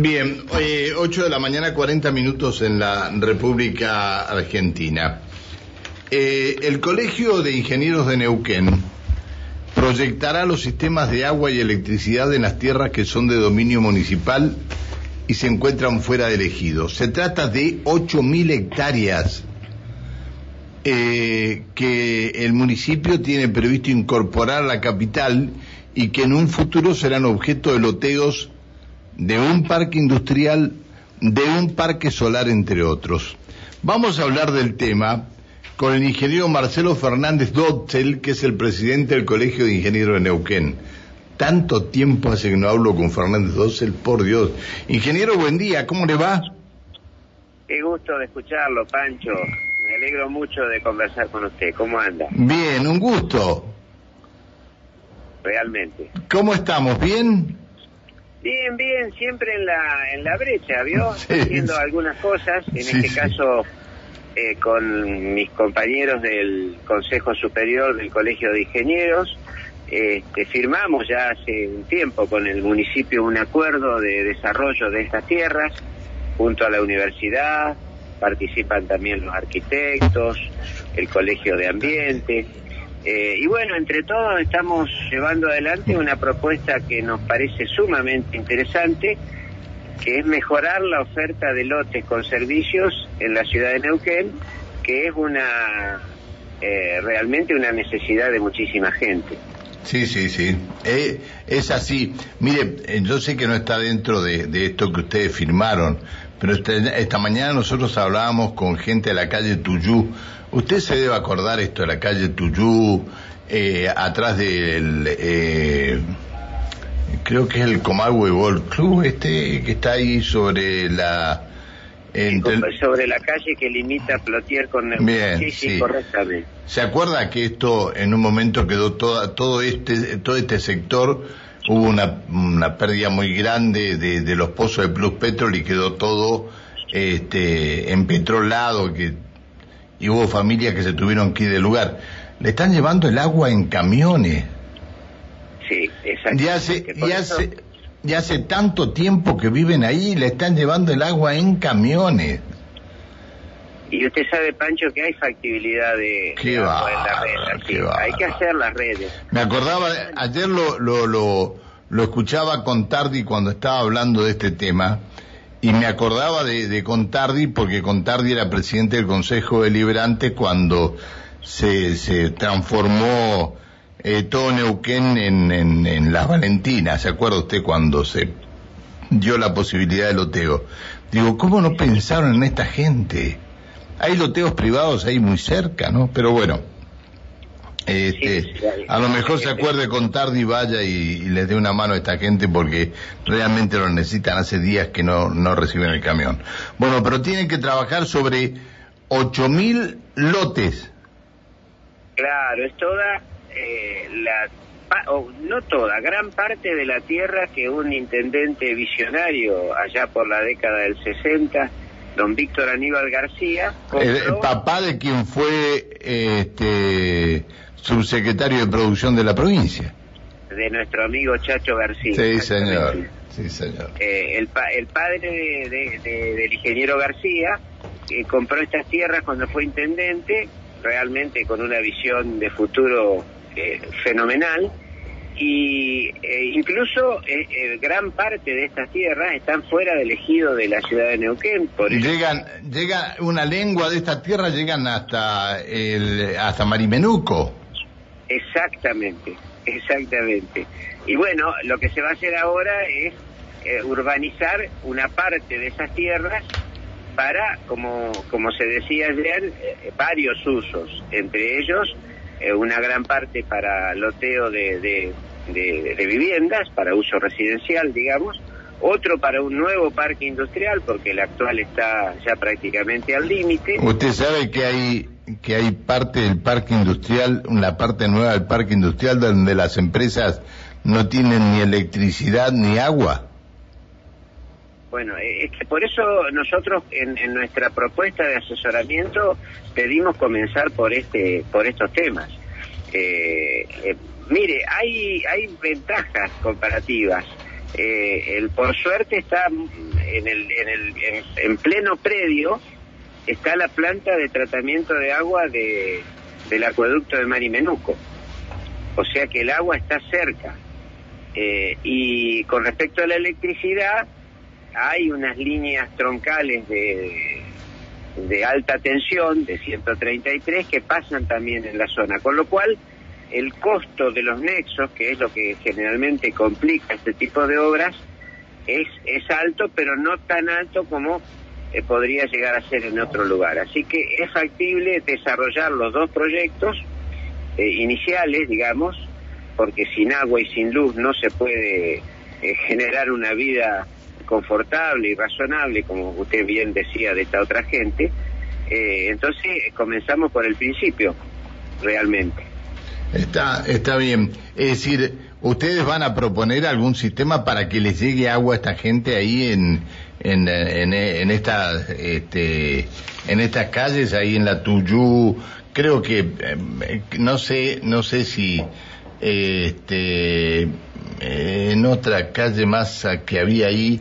Bien, eh, 8 de la mañana, 40 minutos en la República Argentina. Eh, el Colegio de Ingenieros de Neuquén proyectará los sistemas de agua y electricidad en las tierras que son de dominio municipal y se encuentran fuera del ejido. Se trata de 8.000 hectáreas eh, que el municipio tiene previsto incorporar a la capital y que en un futuro serán objeto de loteos de un parque industrial, de un parque solar, entre otros. Vamos a hablar del tema con el ingeniero Marcelo Fernández Dotzel, que es el presidente del Colegio de Ingenieros de Neuquén. Tanto tiempo hace que no hablo con Fernández Dotzel, por Dios. Ingeniero, buen día, ¿cómo le va? Qué gusto de escucharlo, Pancho. Me alegro mucho de conversar con usted. ¿Cómo anda? Bien, un gusto. Realmente. ¿Cómo estamos? ¿Bien? Bien, bien, siempre en la, en la brecha, ¿vio? Sí. Haciendo algunas cosas, en Sí, este caso eh, con mis compañeros del Consejo Superior del Colegio de Ingenieros. Este, firmamos ya hace un tiempo con el municipio un acuerdo de desarrollo de estas tierras junto a la universidad, participan también los arquitectos, el Colegio de Ambiente. Eh, y bueno, entre todos estamos llevando adelante una propuesta que nos parece sumamente interesante, que es mejorar la oferta de lotes con servicios en la ciudad de Neuquén, que es una eh, realmente una necesidad de muchísima gente. Sí, sí, sí. Eh, es así. Mire, eh, yo sé que no está dentro de, de esto que ustedes firmaron, pero este- esta mañana nosotros hablábamos con gente de la calle Tuyú. Usted se debe acordar esto de la calle Tuyú, eh, atrás del... eh, creo que es el Comahue Golf Club, este que está ahí sobre la... entre- Sobre la calle que limita Plotier con Neuquén. Bien, sí, sí. correctamente. ¿Se acuerda que esto en un momento quedó toda, todo este todo este sector hubo una, una pérdida muy grande de, de los pozos de Plus Petrol y quedó todo este empetrolado que y hubo familias que se tuvieron que ir del lugar. Le están llevando el agua en camiones. Sí, exacto. Y hace, y eso- hace, y hace tanto tiempo que viven ahí, le están llevando el agua en camiones. Y usted sabe, Pancho, que hay factibilidad de, Qué agua en la red. Hay que hacer las redes. Me acordaba, ayer lo, lo, lo, lo escuchaba con Tardi cuando estaba hablando de este tema, y me acordaba de, de Contardi porque Contardi era presidente del Consejo Deliberante cuando se, se transformó eh, todo Neuquén en, en, en Las Valentinas. ¿Se acuerda usted cuando se dio la posibilidad de loteo? Digo, ¿cómo no pensaron en esta gente? Hay loteos privados ahí muy cerca, ¿no? Pero bueno. Este, Sí, sí, hay- a lo mejor se acuerde con Tardi vaya y, y les dé una mano a esta gente porque realmente lo necesitan hace días que no, no reciben el camión. Bueno, pero tienen que trabajar sobre 8.000 lotes. Claro, es toda eh, la. pa- o no toda, gran parte de la tierra que un intendente visionario allá por la década del 60, don Víctor Aníbal García, El, papá de quien fue este subsecretario de producción de la provincia. de nuestro amigo Chacho García. Sí, señor. Sí, señor. Eh, el, pa- el padre de- de- de- del ingeniero García eh, compró estas tierras cuando fue intendente, realmente con una visión de futuro eh, fenomenal, y eh, incluso eh, eh, gran parte de estas tierras están fuera del ejido de la ciudad de Neuquén, por Llegan, llega una lengua de esta tierra, llegan hasta el, hasta Marimenuco. Exactamente, exactamente. Y bueno, lo que se va a hacer ahora es eh, urbanizar una parte de esas tierras para, como, como se decía ayer, varios usos, entre ellos una gran parte para loteo de, de, de- de viviendas, para uso residencial, digamos, otro para un nuevo parque industrial, porque el actual está ya prácticamente al límite. Usted sabe que hay que hay parte del parque industrial, una parte nueva del parque industrial donde las empresas no tienen ni electricidad ni agua. Bueno, eh, es que por eso nosotros en, en nuestra propuesta de asesoramiento pedimos comenzar por este, por estos temas. Eh, eh, mire, hay hay ventajas comparativas Eh, el por suerte está en, el, en, el, en, pleno predio, está la planta de tratamiento de agua de, del acueducto de Marimenuco. O sea que el agua está cerca. Eh, y con respecto a la electricidad, hay unas líneas troncales de, de alta tensión de 133 que pasan también en la zona, con lo cual el costo de los nexos, que es lo que generalmente complica este tipo de obras, es, es alto, pero no tan alto como eh, podría llegar a ser en otro lugar. Así que es factible desarrollar los dos proyectos eh, iniciales, digamos, porque sin agua y sin luz no se puede eh, generar una vida confortable y razonable, como usted bien decía de esta otra gente. entonces comenzamos por el principio, realmente. Está, está bien. Es decir, ¿ustedes van a proponer algún sistema para que les llegue agua a esta gente ahí en, en, en, en estas, este, en estas calles, ahí en la Tuyú? Creo que, eh, no sé, no sé si, este, en otra calle más que había ahí,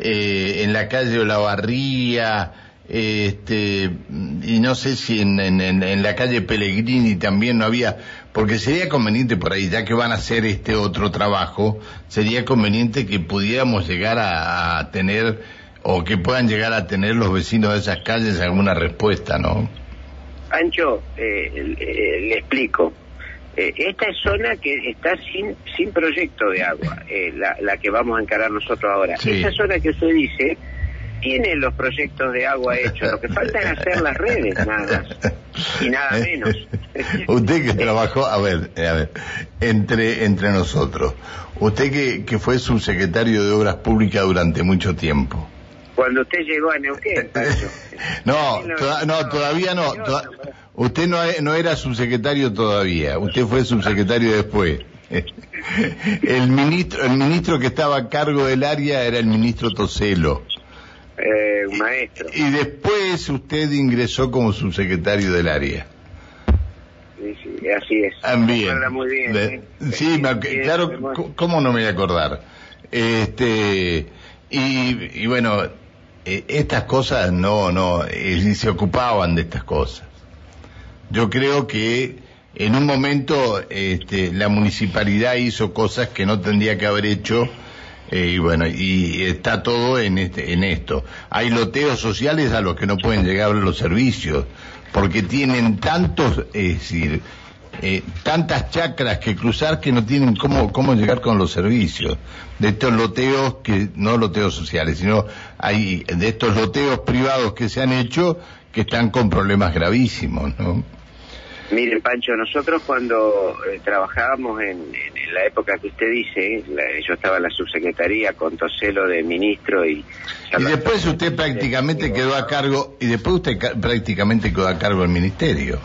eh, en la calle de la Barría, este, y no sé si en, en, en, la calle Pellegrini también no había, porque sería conveniente por ahí, ya que van a hacer este otro trabajo, sería conveniente que pudiéramos llegar a, tener, o que puedan llegar a tener los vecinos de esas calles alguna respuesta, ¿no? Ancho, eh, eh, le explico. Eh, esta es zona que está sin sin proyecto de agua, la, la, que vamos a encarar nosotros ahora. Esa zona que usted dice tiene los proyectos de agua hechos, lo que falta es hacer las redes, nada más, y nada menos. usted que trabajó, a ver, a ver, entre, entre nosotros, usted que, que fue subsecretario de Obras Públicas durante mucho tiempo. Cuando usted llegó a Neuquén, No, no, todavía no. usted no, no era subsecretario todavía, usted fue subsecretario después. El ministro, el ministro que estaba a cargo del área era el ministro Toselo. Eh, un maestro. Y, después usted ingresó como subsecretario del área. Sí, sí, así es. También. Ah, muy bien. ¿eh? Sí, claro, ¿cómo no me voy a acordar? Este, y, bueno, eh, estas cosas no, no, se ocupaban de estas cosas. Yo creo que en un momento este, la municipalidad hizo cosas que no tendría que haber hecho eh, y bueno, y está todo en, este, en esto. Hay loteos sociales a los que no pueden llegar los servicios, porque tienen tantos, es decir, eh, tantas chacras que cruzar que no tienen cómo, cómo llegar con los servicios. De estos loteos, que no loteos sociales, sino hay de estos loteos privados que se han hecho que están con problemas gravísimos, ¿no? Mire, Pancho, nosotros cuando eh, trabajábamos en, la época que usted dice, yo estaba en la subsecretaría con Toselo de ministro y... Y después usted prácticamente quedó a cargo, y después usted prácticamente quedó a cargo del ministerio.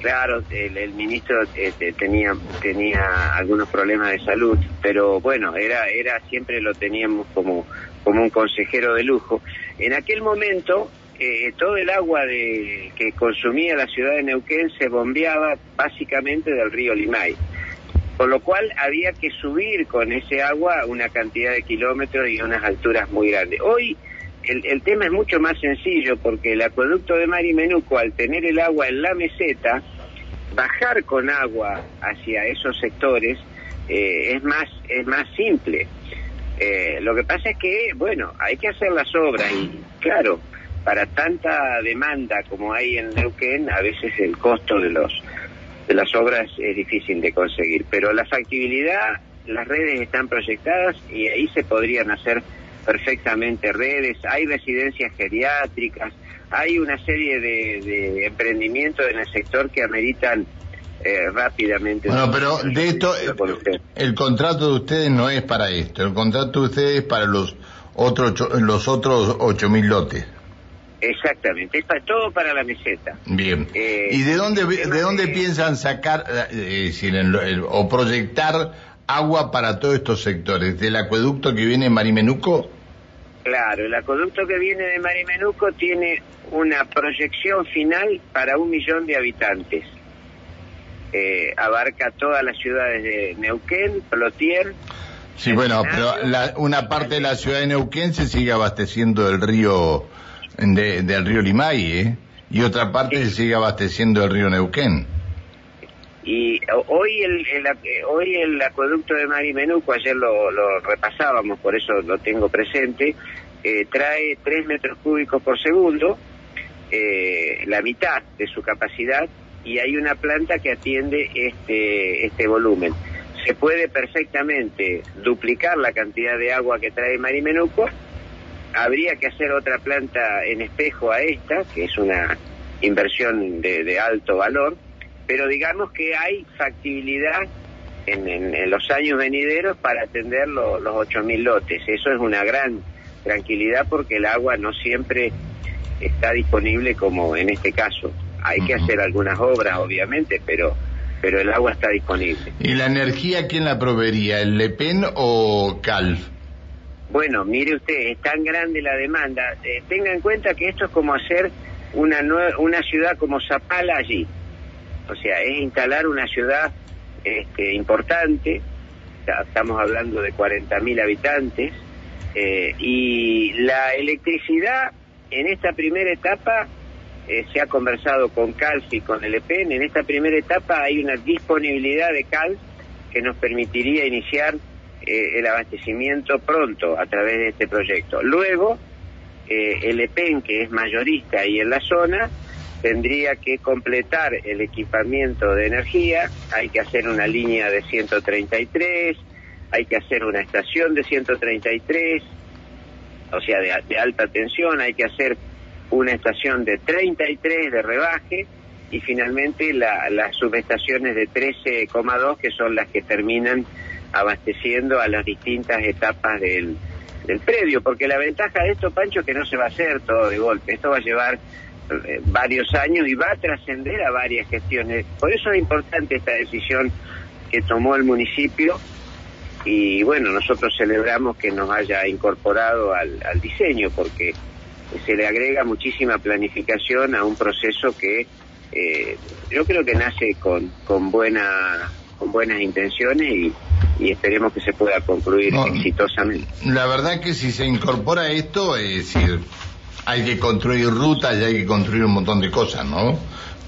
Claro, el, ministro este, tenía tenía algunos problemas de salud, pero bueno, era era siempre lo teníamos como como un consejero de lujo. En aquel momento eh, todo el agua de, que consumía la ciudad de Neuquén se bombeaba básicamente del río Limay. Con lo cual había que subir con ese agua una cantidad de kilómetros y unas alturas muy grandes. Hoy el, el tema es mucho más sencillo porque el acueducto de Marimenuco, al tener el agua en la meseta, bajar con agua hacia esos sectores eh, es más es más simple. Eh, lo que pasa es que, bueno, hay que hacer las obras y, claro, para tanta demanda como hay en Neuquén, a veces el costo de los de las obras es difícil de conseguir, pero la factibilidad, las redes están proyectadas y ahí se podrían hacer perfectamente redes, hay residencias geriátricas, hay una serie de, emprendimientos en el sector que ameritan eh, rápidamente. Bueno, pero de esto, el, contrato de ustedes no es para esto, el contrato de ustedes es para los otros los otros ocho mil lotes. Exactamente, es para, todo para la meseta. Bien. Eh, ¿Y de dónde, de dónde piensan sacar eh, o proyectar agua para todos estos sectores? ¿Del acueducto que viene de Marimenuco? Claro, el acueducto que viene de Marimenuco tiene una proyección final para un millón de habitantes. Eh, abarca todas las ciudades de Neuquén, Plotier, Sí, bueno, pero una parte de la ciudad de Neuquén se sigue abasteciendo del río, del río Limay, ¿eh? Y otra parte se sigue abasteciendo del río Neuquén. Y hoy el, hoy el acueducto de Marimenuco, ayer lo, lo repasábamos, por eso lo tengo presente, eh, trae 3 metros cúbicos por segundo, eh, la mitad de su capacidad, y hay una planta que atiende este, este volumen. Se puede perfectamente duplicar la cantidad de agua que trae Marimenuco, habría que hacer otra planta en espejo a esta, que es una inversión de, alto valor, pero digamos que hay factibilidad en, los años venideros para atender los 8.000 lotes. Eso es una gran tranquilidad porque el agua no siempre está disponible como en este caso. Hay que hacer algunas obras, obviamente, pero pero el agua está disponible. ¿Y la energía quién la proveería, el LEPEN o CALF? Bueno, mire usted, es tan grande la demanda. Eh, tenga en cuenta que esto es como hacer una, una ciudad como Zapala allí. O sea, es instalar una ciudad este, importante, estamos hablando de 40.000 habitantes, eh, y la electricidad en esta primera etapa eh, se ha conversado con CALF y con el EPEN. En esta primera etapa hay una disponibilidad de CALF que nos permitiría iniciar eh, el abastecimiento pronto a través de este proyecto. Luego, el EPEN, que es mayorista y en la zona, tendría que completar el equipamiento de energía, hay que hacer una línea de 133, hay que hacer una estación de 133, o sea, de, alta tensión, hay que hacer una estación de 33 de rebaje y finalmente las subestaciones de 13,2 que son las que terminan abasteciendo a las distintas etapas del, del predio, porque la ventaja de esto, Pancho, es que no se va a hacer todo de golpe, esto va a llevar eh, varios años y va a trascender a varias gestiones. Por eso es importante esta decisión que tomó el municipio y bueno, nosotros celebramos que nos haya incorporado al, diseño porque se le agrega muchísima planificación a un proceso que eh, yo creo que nace con, con, buena, con buenas intenciones y, esperemos que se pueda concluir exitosamente. La verdad que si se incorpora esto, es decir, hay que construir rutas y hay que construir un montón de cosas, ¿no?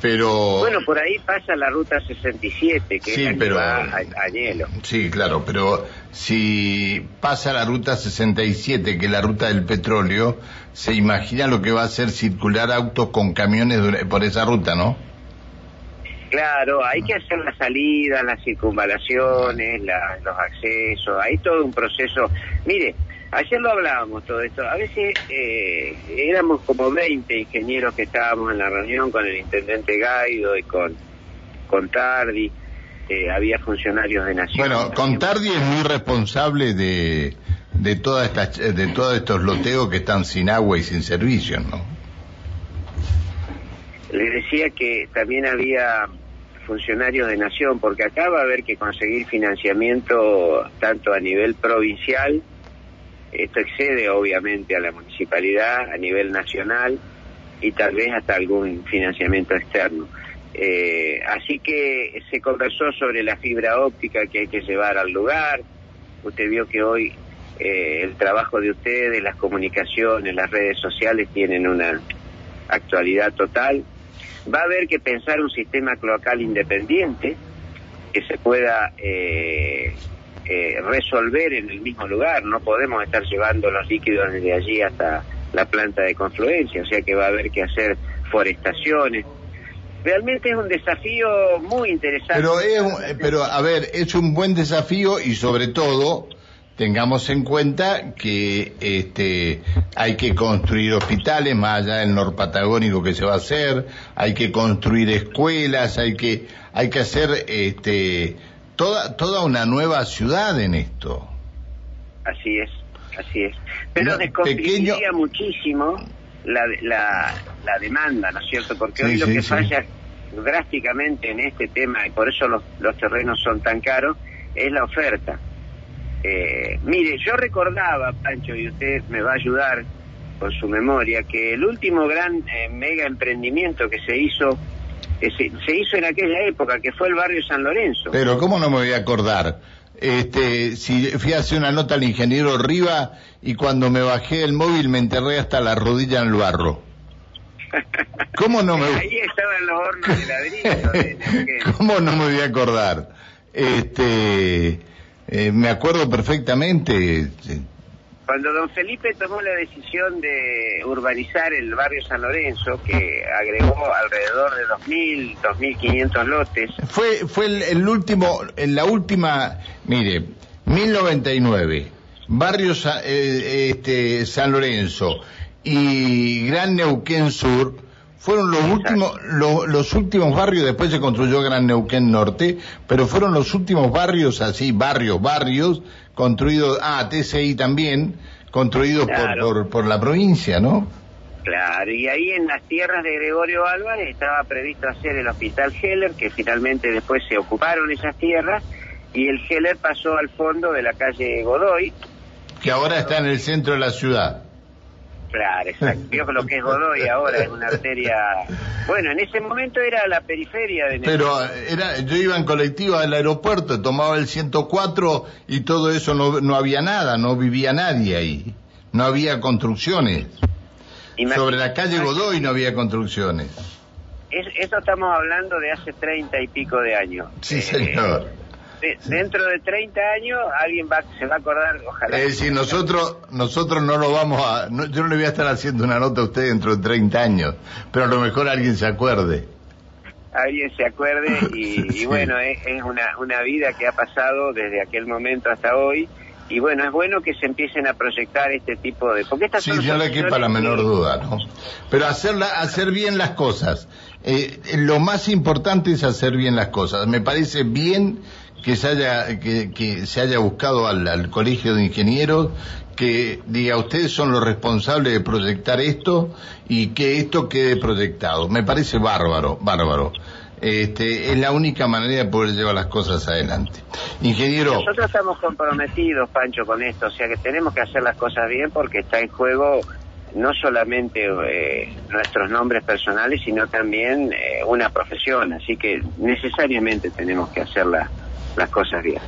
pero bueno por ahí pasa la ruta 67 que es la va a, hielo sí claro pero si pasa la ruta 67 que es la ruta del petróleo se imagina lo que va a ser circular autos con camiones por esa ruta no Claro, hay que hacer la salida, las circunvalaciones, los accesos, hay todo un proceso. Mire, Ayer lo hablábamos todo esto. A veces eh, éramos como 20 ingenieros que estábamos en la reunión con el intendente Gaido y con, con Tardi. Eh, había funcionarios de Nación. Bueno, con Tardi es muy responsable de, de, todas estas, de todos estos loteos que están sin agua y sin servicios, ¿no? Le decía que también había funcionarios de Nación, porque acá va a haber que conseguir financiamiento tanto a nivel provincial, esto excede obviamente a la municipalidad a nivel nacional y tal vez hasta algún financiamiento externo. Eh, así que se conversó sobre la fibra óptica que hay que llevar al lugar. Usted vio que hoy eh, el trabajo de ustedes, las comunicaciones, las redes sociales tienen una actualidad total. Va a haber que pensar un sistema cloacal independiente que se pueda eh, eh, resolver en el mismo lugar. No podemos estar llevando los líquidos desde allí hasta la planta de confluencia, o sea que va a haber que hacer forestaciones. Realmente es un desafío muy interesante. Pero, es, pero a ver, es un buen desafío y sobre todo tengamos en cuenta que este, hay que construir hospitales más allá del norpatagónico que se va a hacer, hay que construir escuelas, hay que, hay que hacer este, toda, toda una nueva ciudad en esto. Así es, así es. Pero no, muchísimo la, la, la, demanda, ¿no es cierto? Porque hoy lo que falla drásticamente en este tema, y por eso los, los terrenos son tan caros, es la oferta. Eh, mire, yo recordaba, Pancho, y usted me va a ayudar con su memoria, que el último gran eh, mega emprendimiento que se hizo se, hizo en aquella época, que fue el barrio San Lorenzo. Pero ¿cómo no me voy a acordar? este, si fui a hacer una nota al ingeniero arriba y cuando me bajé el móvil me enterré hasta la rodilla en el barro. ¿Cómo no me Ahí estaban los hornos de ladrillo. ¿Cómo no me voy a acordar? Este, eh, me acuerdo perfectamente. Cuando don Felipe tomó la decisión de urbanizar el barrio San Lorenzo, que agregó alrededor de 2.000, 2.500 lotes. Fue, fue el, último, en la última, mire, 1099, barrio eh, este, San Lorenzo y Gran Neuquén Sur, fueron los últimos, los últimos barrios, después se construyó Gran Neuquén Norte, pero fueron los últimos barrios así, barrios, barrios, construidos, ah, TCI también, construidos por, por, la provincia, ¿no? Claro, y ahí en las tierras de Gregorio Álvarez estaba previsto hacer el hospital Heller, que finalmente después se ocuparon esas tierras, y el Heller pasó al fondo de la calle Godoy. Que ahora está en el centro de la ciudad. Claro, exacto. lo que es Godoy ahora es una arteria. Bueno, en ese momento era la periferia de. Pero era, yo iba en colectivo al aeropuerto, tomaba el 104 y todo eso no, no había nada, no vivía nadie ahí, no había construcciones. Sobre la calle Godoy no había construcciones. esto estamos hablando de hace treinta y pico de años. Sí, señor dentro de 30 años alguien va, se va a acordar, ojalá. Es decir, nosotros, nosotros no lo vamos a, yo no le voy a estar haciendo una nota a usted dentro de 30 años, pero a lo mejor alguien se acuerde. Alguien se acuerde y, bueno, es, una, una vida que ha pasado desde aquel momento hasta hoy y bueno, es bueno que se empiecen a proyectar este tipo de... Porque estas sí, yo le quepa la menor duda, ¿no? Pero hacerla, hacer bien las cosas. Eh, lo más importante es hacer bien las cosas. Me parece bien que se haya, que, se haya buscado al, colegio de ingenieros que diga ustedes son los responsables de proyectar esto y que esto quede proyectado. Me parece bárbaro, bárbaro. Este, es la única manera de poder llevar las cosas adelante. Ingeniero. Nosotros estamos comprometidos, Pancho, con esto, o sea que tenemos que hacer las cosas bien porque está en juego no solamente eh, nuestros nombres personales, sino también eh, una profesión, así que necesariamente tenemos que hacerla las cosas bien.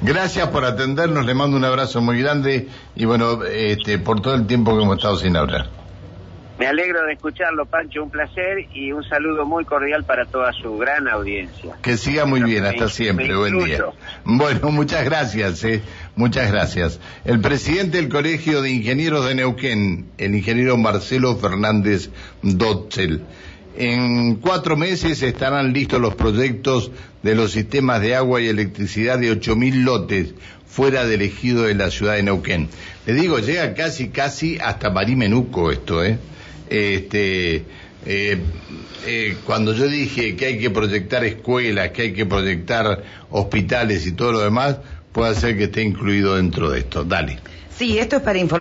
Gracias por atendernos, le mando un abrazo muy grande y bueno, este, por todo el tiempo que hemos estado sin hablar. Me alegro de escucharlo, Pancho, un placer y un saludo muy cordial para toda su gran audiencia. Que siga muy bien, hasta siempre, buen día. Bueno, muchas gracias, eh, muchas gracias. El presidente del Colegio de Ingenieros de Neuquén, el ingeniero Marcelo Fernández Dotzel. En cuatro meses estarán listos los proyectos de los sistemas de agua y electricidad de 8.000 lotes fuera del ejido de la ciudad de Neuquén. Le digo, llega casi, casi hasta Marimenuco esto, ¿eh? Este, eh, eh, cuando yo dije que hay que proyectar escuelas, que hay que proyectar hospitales y todo lo demás, puede ser que esté incluido dentro de esto. Dale. Sí, esto es para informar.